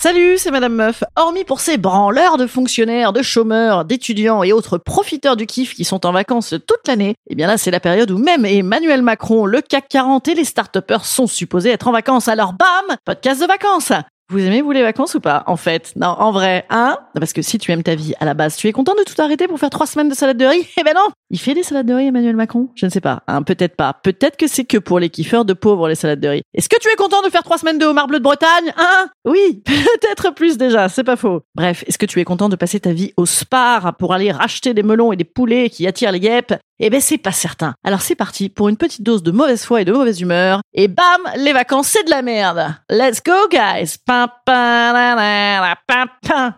Salut, c'est Madame Meuf. Hormis pour ces branleurs de fonctionnaires, de chômeurs, d'étudiants et autres profiteurs du kiff qui sont en vacances toute l'année, eh bien là, c'est la période où même Emmanuel Macron, le CAC 40 et les start sont supposés être en vacances. Alors bam, podcast de vacances. Vous aimez vous les vacances ou pas? En fait, non, en vrai, hein? Parce que si tu aimes ta vie à la base, tu es content de tout arrêter pour faire trois semaines de salade de riz? Eh ben non! Il fait des salades de riz, Emmanuel Macron? Je ne sais pas, hein, peut-être pas. Peut-être que c'est que pour les kiffeurs de pauvres les salades de riz. Est-ce que tu es content de faire trois semaines de homard bleu de Bretagne? Hein? Oui, peut-être plus déjà, c'est pas faux. Bref, est-ce que tu es content de passer ta vie au spar pour aller racheter des melons et des poulets qui attirent les guêpes? Eh ben c'est pas certain. Alors c'est parti pour une petite dose de mauvaise foi et de mauvaise humeur. Et bam, les vacances c'est de la merde. Let's go guys. Pam, pam, la, la, la, pam, pam.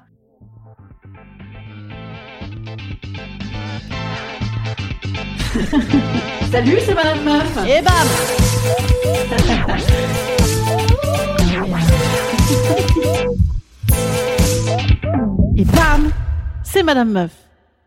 Salut, c'est Madame Meuf. Et bam. Et bam, c'est Madame Meuf.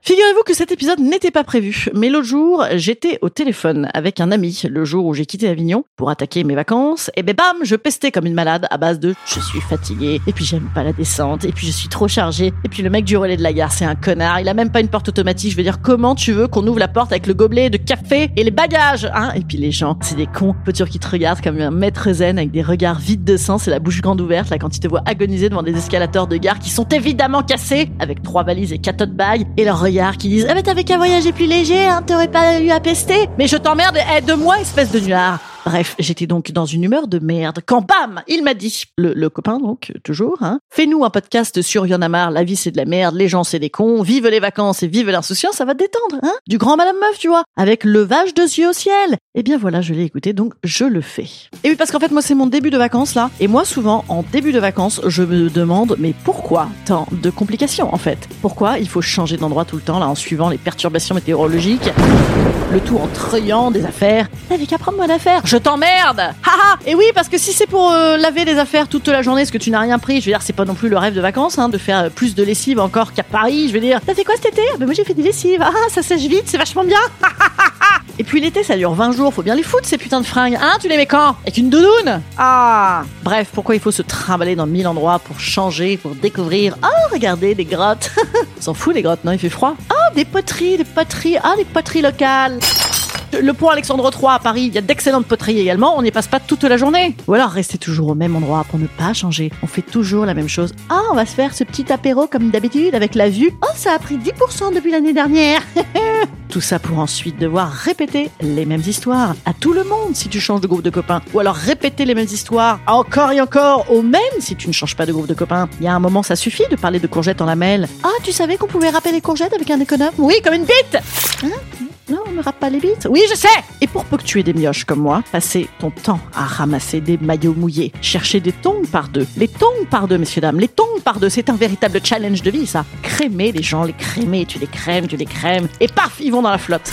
Figurez-vous que cet épisode n'était pas prévu, mais l'autre jour, j'étais au téléphone avec un ami, le jour où j'ai quitté Avignon pour attaquer mes vacances, et ben bam, je pestais comme une malade à base de je suis fatigué, et puis j'aime pas la descente, et puis je suis trop chargé, et puis le mec du relais de la gare, c'est un connard, il a même pas une porte automatique, je veux dire, comment tu veux qu'on ouvre la porte avec le gobelet de café et les bagages, hein? Et puis les gens, c'est des cons, peut qui te regardent comme un maître zen avec des regards vides de sens et la bouche grande ouverte, là, quand ils te voient agoniser devant des escalators de gare qui sont évidemment cassés, avec trois valises et quatre autres bagues, et leur qui disent Ah, bah t'avais qu'un voyager plus léger, hein, t'aurais pas eu à pester. Mais je t'emmerde, aide-moi, espèce de nuard. Bref, j'étais donc dans une humeur de merde quand bam, il m'a dit, le, copain donc, toujours, hein, fais-nous un podcast sur Y'en a marre, la vie c'est de la merde, les gens c'est des cons, vive les vacances et vive l'insouciance, ça va te détendre, hein, du grand Madame Meuf, tu vois, avec levage de yeux au ciel. Eh bien voilà, je l'ai écouté, donc je le fais. Et oui, parce qu'en fait, moi c'est mon début de vacances là, et moi souvent, en début de vacances, je me demande, mais pourquoi tant de complications en fait? Pourquoi il faut changer d'endroit tout le temps là en suivant les perturbations météorologiques? Le tout en treuillant des affaires. T'avais qu'à prendre moi d'affaires. Je t'emmerde Haha Et oui, parce que si c'est pour euh, laver des affaires toute la journée, ce que tu n'as rien pris, je veux dire, c'est pas non plus le rêve de vacances, hein, de faire euh, plus de lessive encore qu'à Paris. Je veux dire, t'as fait quoi cet été? Ben moi j'ai fait des lessives. Ah, ça sèche vite, c'est vachement bien Et puis l'été, ça dure 20 jours, faut bien les foutre ces putains de fringues. Hein, tu les mets quand? Avec une doudoune? Ah. Bref, pourquoi il faut se trimballer dans mille endroits pour changer, pour découvrir? Oh, regardez, des grottes. S'en fout les grottes, non, il fait froid. Oh, des poteries, des poteries, ah, des poteries locales le pont Alexandre III à Paris, il y a d'excellentes poteries également, on n'y passe pas toute la journée. Ou alors restez toujours au même endroit pour ne pas changer. On fait toujours la même chose. Ah, on va se faire ce petit apéro comme d'habitude avec la vue. Oh, ça a pris 10% depuis l'année dernière. Tout ça pour ensuite devoir répéter les mêmes histoires à tout le monde si tu changes de groupe de copains. Ou alors répéter les mêmes histoires encore et encore au même si tu ne changes pas de groupe de copains. Il y a un moment, ça suffit de parler de courgettes en lamelles. Ah, tu savais qu'on pouvait râper les courgettes avec un économe? Oui, comme une bite hein? Râpe pas les bites. Oui, je sais Et pour peu que tu aies des mioches comme moi, passer ton temps à ramasser des maillots mouillés, chercher des tongs par deux. Les tongs par deux, messieurs, dames, les tongs par deux, c'est un véritable challenge de vie, ça. Crémer les gens, les crémer, tu les crèmes, tu les crèmes, et paf, ils vont dans la flotte.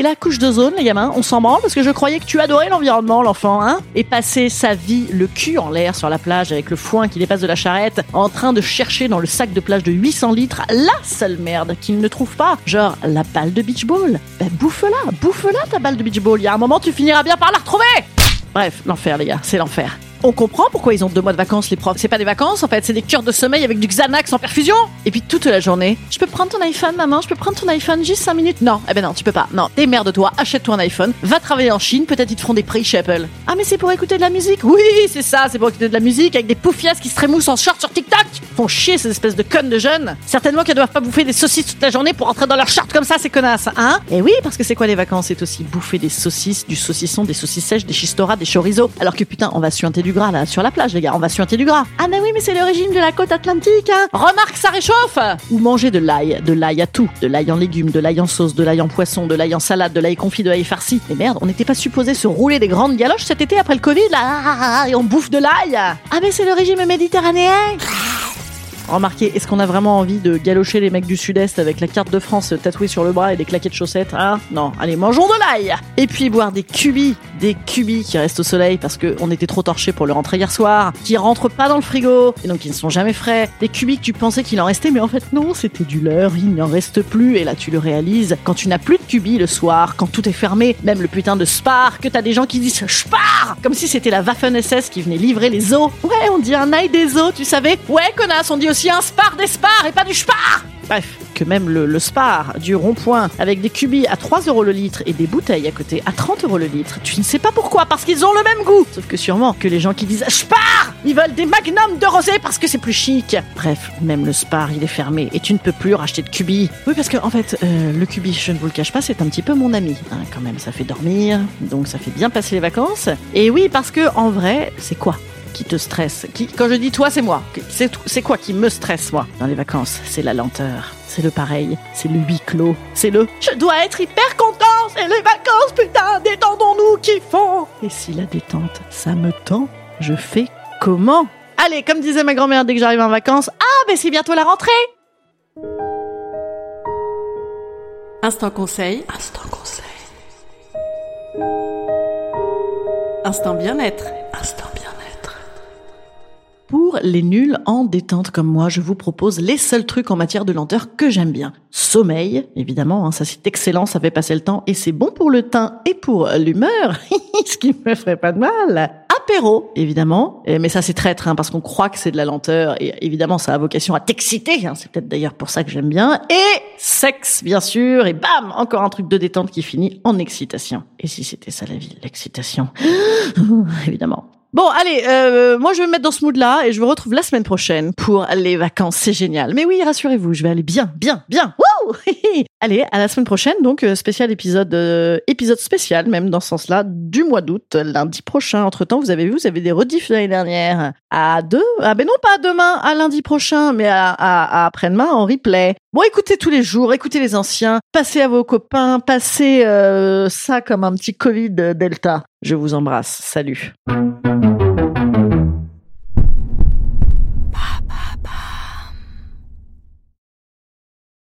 Et la couche d'ozone, les gamins, on s'en branle parce que je croyais que tu adorais l'environnement, l'enfant, hein Et passer sa vie le cul en l'air sur la plage avec le foin qui dépasse de la charrette, en train de chercher dans le sac de plage de 800 litres la seule merde qu'il ne trouve pas, genre la balle de beach ball. Ben bouffe-la, bouffe-la ta balle de beach ball. Il y a un moment, tu finiras bien par la retrouver Bref, l'enfer, les gars, c'est l'enfer. On comprend pourquoi ils ont deux mois de vacances, les profs. C'est pas des vacances, en fait, c'est des cures de sommeil avec du Xanax en perfusion. Et puis toute la journée, je peux prendre ton iPhone, maman, je peux prendre ton iPhone juste 5 minutes? Non, eh ben non, tu peux pas. Non, de toi achète-toi un iPhone, va travailler en Chine, peut-être ils te feront des prix chez Apple. Ah, mais c'est pour écouter de la musique? Oui, c'est ça, c'est pour écouter de la musique avec des poufias qui se trémoussent en short sur TikTok. Font chier ces espèces de connes de jeunes. Certainement qu'elles doivent pas bouffer des saucisses toute la journée pour entrer dans leur short comme ça, ces connasses, hein? Et oui, parce que c'est quoi les vacances? C'est aussi bouffer des saucisses, du saucisson, des saucisses sèches, des chistoras, des chorizo. Alors que putain, on va suinter du gras là sur la plage, les gars, on va suinter du gras. Ah, mais oui, mais c'est le régime de la côte atlantique, hein Remarque, ça réchauffe Ou manger de l'ail, de l'ail à tout, de l'ail en légumes, de l'ail en sauce, de l'ail en poisson, de l'ail en salade, de l'ail confit, de l'ail farci. Mais merde, on n'était pas supposé se rouler des grandes galoches cet été après le Covid là et on bouffe de l'ail. Ah mais c'est le régime méditerranéen. Remarquez, est-ce qu'on a vraiment envie de galocher les mecs du Sud-Est avec la carte de France tatouée sur le bras et des claquettes de chaussettes Hein? Non, allez, mangeons de l'ail! Et puis boire des cubis, des cubis qui restent au soleil parce qu'on était trop torchés pour le rentrer hier soir, qui rentrent pas dans le frigo, et donc qui ne sont jamais frais. Des cubis que tu pensais qu'il en restait, mais en fait non, c'était du leurre, il n'en reste plus, et là tu le réalises. Quand tu n'as plus de cubis le soir, quand tout est fermé, même le putain de Spar, que t'as des gens qui disent Spar! Comme si c'était la Waffen-SS qui venait livrer les os. Ouais, on dit un ail des os, tu savais? Ouais, connasse, on dit aussi un spar des spars et pas du spar Bref, que même le, spar du rond-point avec des cubis à 3 euros le litre et des bouteilles à côté à 30 euros le litre, tu ne sais pas pourquoi, parce qu'ils ont le même goût. Sauf que sûrement que les gens qui disent spar, ils veulent des magnums de rosé parce que c'est plus chic. Bref, même le spar, il est fermé et tu ne peux plus racheter de cubis. Oui, parce que en fait, euh, le cubi, je ne vous le cache pas, c'est un petit peu mon ami. Hein, quand même, ça fait dormir, donc ça fait bien passer les vacances. Et oui, parce que en vrai, c'est quoi? Qui te stresse qui, Quand je dis toi, c'est moi. C'est quoi qui me stresse, moi, dans les vacances? C'est la lenteur. C'est le pareil. C'est le huis clos. C'est le je dois être hyper content. C'est les vacances, putain. Détendons-nous, kiffons. Et si la détente, ça me tend, je fais comment? Allez, comme disait ma grand-mère dès que j'arrive en vacances, ah, ben c'est bientôt la rentrée. Instant conseil. Instant conseil. Instant bien-être. Pour les nuls en détente comme moi, je vous propose les seuls trucs en matière de lenteur que j'aime bien. Sommeil, évidemment, hein, ça c'est excellent, ça fait passer le temps et c'est bon pour le teint et pour l'humeur, ce qui me ferait pas de mal. Apéro, évidemment, mais ça c'est traître hein, parce qu'on croit que c'est de la lenteur et évidemment ça a vocation à t'exciter, hein, c'est peut-être d'ailleurs pour ça que j'aime bien. Et sexe, bien sûr, et bam, encore un truc de détente qui finit en excitation. Et si c'était ça la vie, l'excitation, évidemment. Bon, allez, euh, moi je vais me mettre dans ce mood-là et je vous retrouve la semaine prochaine pour les vacances. C'est génial. Mais oui, rassurez-vous, je vais aller bien, bien, bien. Wouh allez, à la semaine prochaine. Donc euh, spécial épisode, euh, épisode spécial même dans ce sens-là du mois d'août, lundi prochain. Entre temps, vous avez vu, vous avez des rediffs l'année dernière à deux. Ah ben non, pas demain, à lundi prochain, mais à, à, à après-demain en replay. Bon, écoutez tous les jours, écoutez les anciens, passez à vos copains, passez ça comme un petit Covid Delta. Je vous embrasse. Salut.